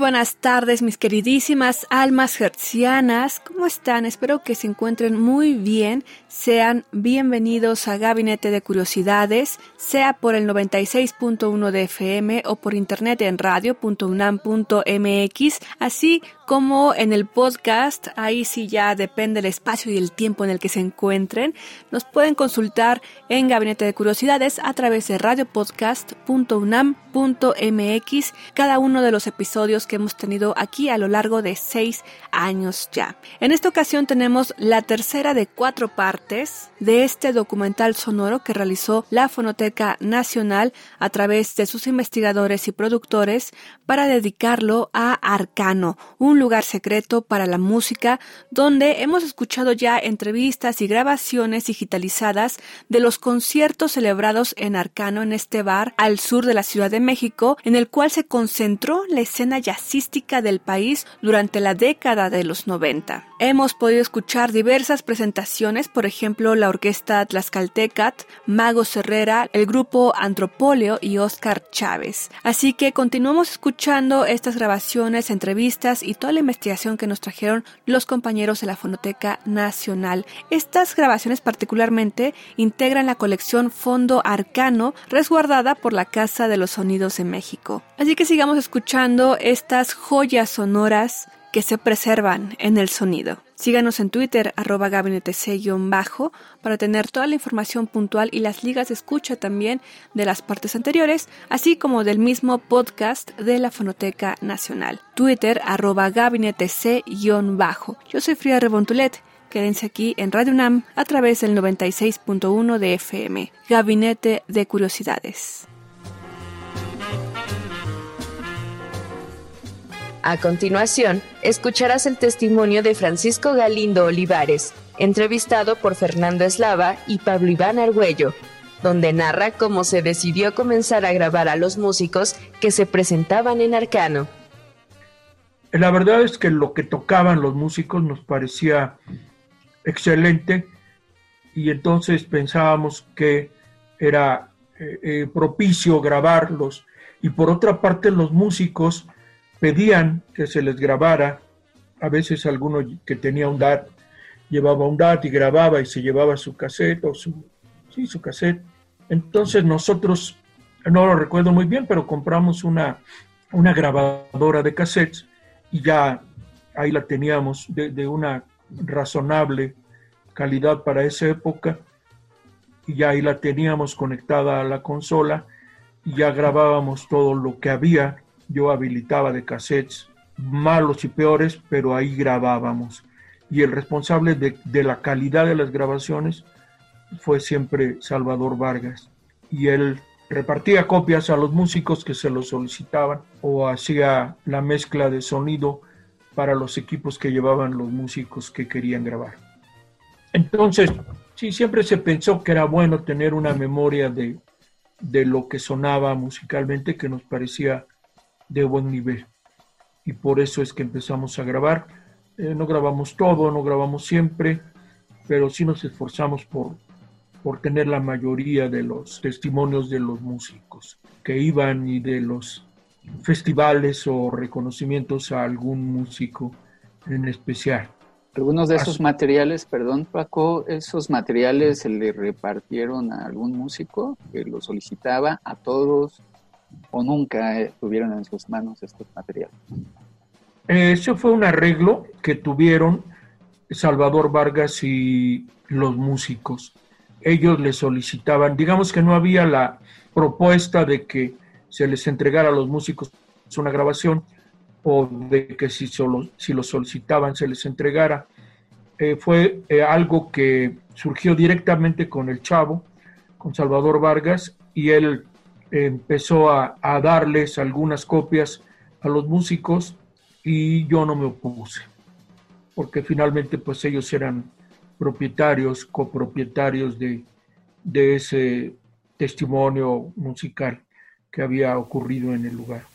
Buenas tardes, mis queridísimas almas hercianas. ¿Cómo están? Espero que se encuentren muy bien. Sean bienvenidos a Gabinete de Curiosidades, sea por el 96.1 de FM o por internet en radio.unam.mx, así como en el podcast, ahí sí ya depende el espacio y el tiempo en el que se encuentren. Nos pueden consultar en Gabinete de Curiosidades a través de radiopodcast.unam.mx cada uno de los episodios que hemos tenido aquí a lo largo de seis años ya. En esta ocasión tenemos la tercera de cuatro partes de este documental sonoro que realizó la Fonoteca Nacional a través de sus investigadores y productores para dedicarlo a Arcano, un lugar secreto para la música, donde hemos escuchado ya entrevistas y grabaciones digitalizadas de los conciertos celebrados en Arcano en este bar al sur de la Ciudad de México, en el cual se concentró la escena jazzística del país durante la década de los 90. Hemos podido escuchar diversas presentaciones, por ejemplo, la orquesta Tlaxcaltecat, Mago Herrera, el grupo Antropóleo y Oscar Chávez. Así que continuamos escuchando estas grabaciones, entrevistas y toda la investigación que nos trajeron los compañeros de la Fonoteca Nacional. Estas grabaciones particularmente integran la colección Fondo Arcano, resguardada por la Casa de los Sonidos de México. Así que sigamos escuchando estas joyas sonoras que se preservan en el sonido. Síganos en Twitter, arroba gabinetec-bajo, para tener toda la información puntual y las ligas de escucha también de las partes anteriores, así como del mismo podcast de la Fonoteca Nacional. Twitter, arroba gabinetec-bajo. Yo soy Frida Rebontulet. Quédense aquí en Radio UNAM a través del 96.1 de FM. Gabinete de Curiosidades. A continuación, escucharás el testimonio de Francisco Galindo Olivares, entrevistado por Fernando Eslava y Pablo Iván Argüello, donde narra cómo se decidió comenzar a grabar a los músicos que se presentaban en Arcano. La verdad es que lo que tocaban los músicos nos parecía excelente y entonces pensábamos que era eh, eh, propicio grabarlos y por otra parte los músicos pedían que se les grabara, a veces alguno que tenía un DAT llevaba un DAT y grababa y se llevaba su cassette o su, sí, su cassette. Entonces nosotros, no lo recuerdo muy bien, pero compramos una, una grabadora de cassettes y ya ahí la teníamos de, de una razonable calidad para esa época. Y ya ahí la teníamos conectada a la consola y ya grabábamos todo lo que había yo habilitaba de cassettes malos y peores, pero ahí grabábamos. Y el responsable de, de, la calidad de las grabaciones fue siempre Salvador Vargas. Y él repartía copias a los músicos que se lo solicitaban o hacía la mezcla de sonido para los equipos que llevaban los músicos que querían grabar. Entonces, sí, siempre se pensó que era bueno tener una memoria de, de lo que sonaba musicalmente que nos parecía de buen nivel. Y por eso es que empezamos a grabar. Eh, no grabamos todo, no grabamos siempre, pero sí nos esforzamos por, por tener la mayoría de los testimonios de los músicos que iban y de los festivales o reconocimientos a algún músico en especial. Algunos de esos materiales, perdón Paco, esos materiales se le repartieron a algún músico que lo solicitaba a todos o nunca eh, tuvieron en sus manos estos materiales? Ese fue un arreglo que tuvieron Salvador Vargas y los músicos. Ellos le solicitaban, digamos que no había la propuesta de que se les entregara a los músicos una grabación, o de que si, solo, si lo solicitaban se les entregara. Eh, fue eh, algo que surgió directamente con el chavo, con Salvador Vargas, y él empezó a, a darles algunas copias a los músicos y yo no me opuse, porque finalmente pues ellos eran propietarios, copropietarios de, de ese testimonio musical que había ocurrido en el lugar.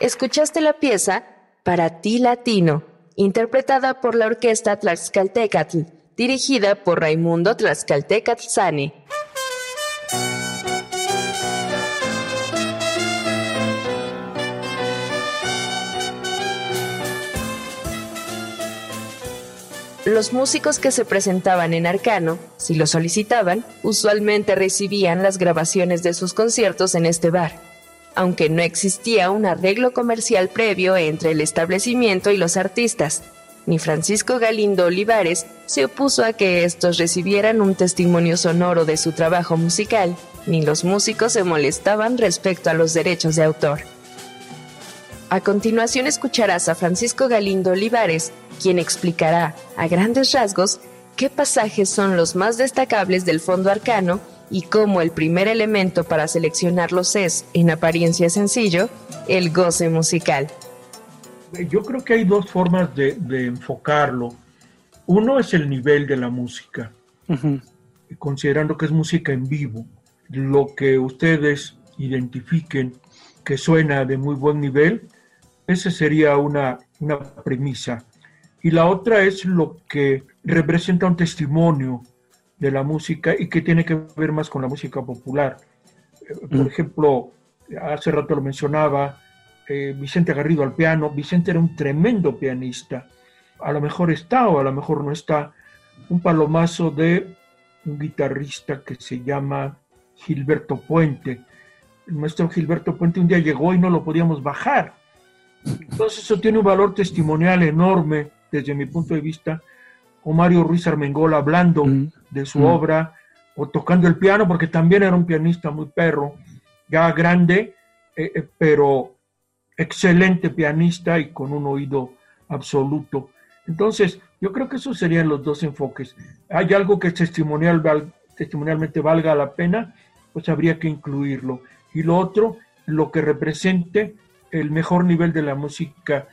Escuchaste la pieza Para ti Latino, interpretada por la Orquesta Tlaxcaltecatl, dirigida por Raimundo Tlaxcaltecatl Sane. los músicos que se presentaban en Arcano, si lo solicitaban, usualmente recibían las grabaciones de sus conciertos en este bar aunque no existía un arreglo comercial previo entre el establecimiento y los artistas. Ni Francisco Galindo Olivares se opuso a que estos recibieran un testimonio sonoro de su trabajo musical, ni los músicos se molestaban respecto a los derechos de autor. A continuación escucharás a Francisco Galindo Olivares, quien explicará, a grandes rasgos, qué pasajes son los más destacables del fondo arcano y cómo el primer elemento para seleccionarlos es, en apariencia sencillo, el goce musical. Yo creo que hay dos formas de, enfocarlo. Uno es el nivel de la música, considerando que es música en vivo. Lo que ustedes identifiquen que suena de muy buen nivel, esa sería una, una premisa. Y la otra es lo que representa un testimonio de la música y que tiene que ver más con la música popular. Eh, por mm. ejemplo, hace rato lo mencionaba, eh, Vicente Garrido al piano. Vicente era un tremendo pianista. A lo mejor está o a lo mejor no está. Un palomazo de un guitarrista que se llama Gilberto Puente. El maestro Gilberto Puente un día llegó y no lo podíamos bajar. Entonces eso tiene un valor testimonial enorme desde mi punto de vista, o Mario Ruiz Armengol hablando mm. De su mm. obra, o tocando el piano, porque también era un pianista muy perro, ya grande, eh, eh, pero excelente pianista y con un oído absoluto. Entonces, yo creo que esos serían los dos enfoques. Hay algo que testimonial, testimonialmente valga la pena, pues habría que incluirlo. Y lo otro, lo que represente el mejor nivel de la música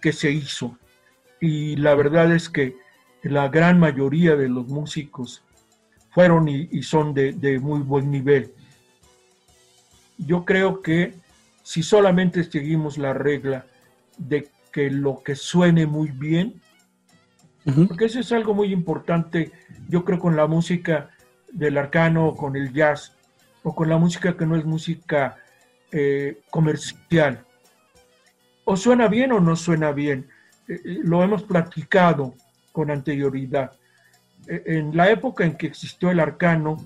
que se hizo. Y la verdad es que la gran mayoría de los músicos fueron y, son de, muy buen nivel. Yo creo que si solamente seguimos la regla de que lo que suene muy bien, porque eso es algo muy importante, yo creo con la música del arcano, con el jazz, o con la música que no es música eh, comercial o suena bien o no suena bien. Eh, eh, lo hemos platicado con anterioridad. Eh, en la época en que existió el arcano,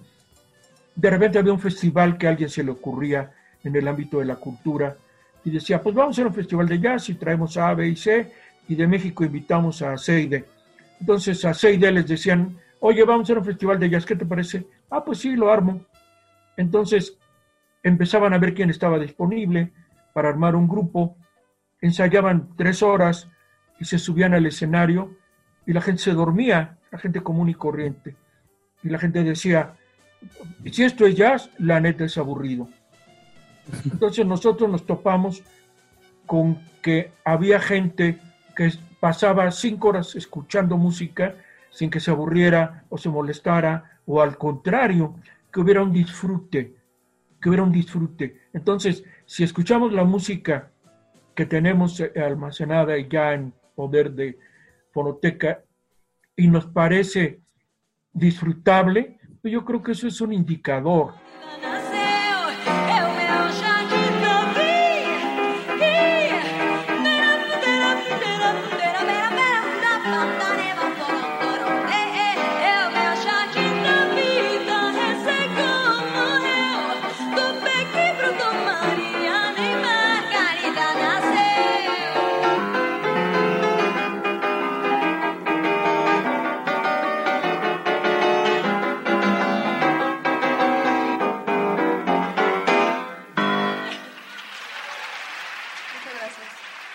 de repente había un festival que a alguien se le ocurría en el ámbito de la cultura y decía, pues vamos a hacer un festival de jazz y traemos a A, B y C y de México invitamos a Seide. Entonces a Seide les decían, oye, vamos a hacer un festival de jazz, ¿qué te parece? Ah, pues sí, lo armo. Entonces empezaban a ver quién estaba disponible para armar un grupo ensayaban tres horas y se subían al escenario y la gente se dormía, la gente común y corriente. Y la gente decía, si esto es jazz, la neta es aburrido. Entonces nosotros nos topamos con que había gente que pasaba cinco horas escuchando música sin que se aburriera o se molestara, o al contrario, que hubiera un disfrute, que hubiera un disfrute. Entonces, si escuchamos la música que tenemos eh, almacenada ya en poder de fonoteca y nos parece disfrutable, pues yo creo que eso es un indicador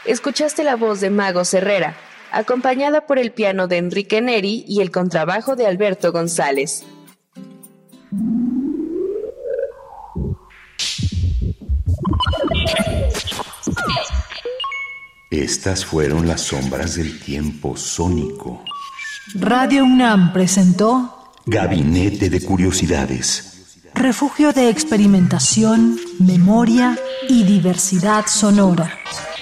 escuchaste la voz de Mago Herrera, acompañada por el piano de Enrique Neri y el contrabajo de Alberto González. Estas fueron las sombras del tiempo sónico. Radio UNAM presentó Gabinete de Curiosidades. Refugio de experimentación, memoria y diversidad sonora.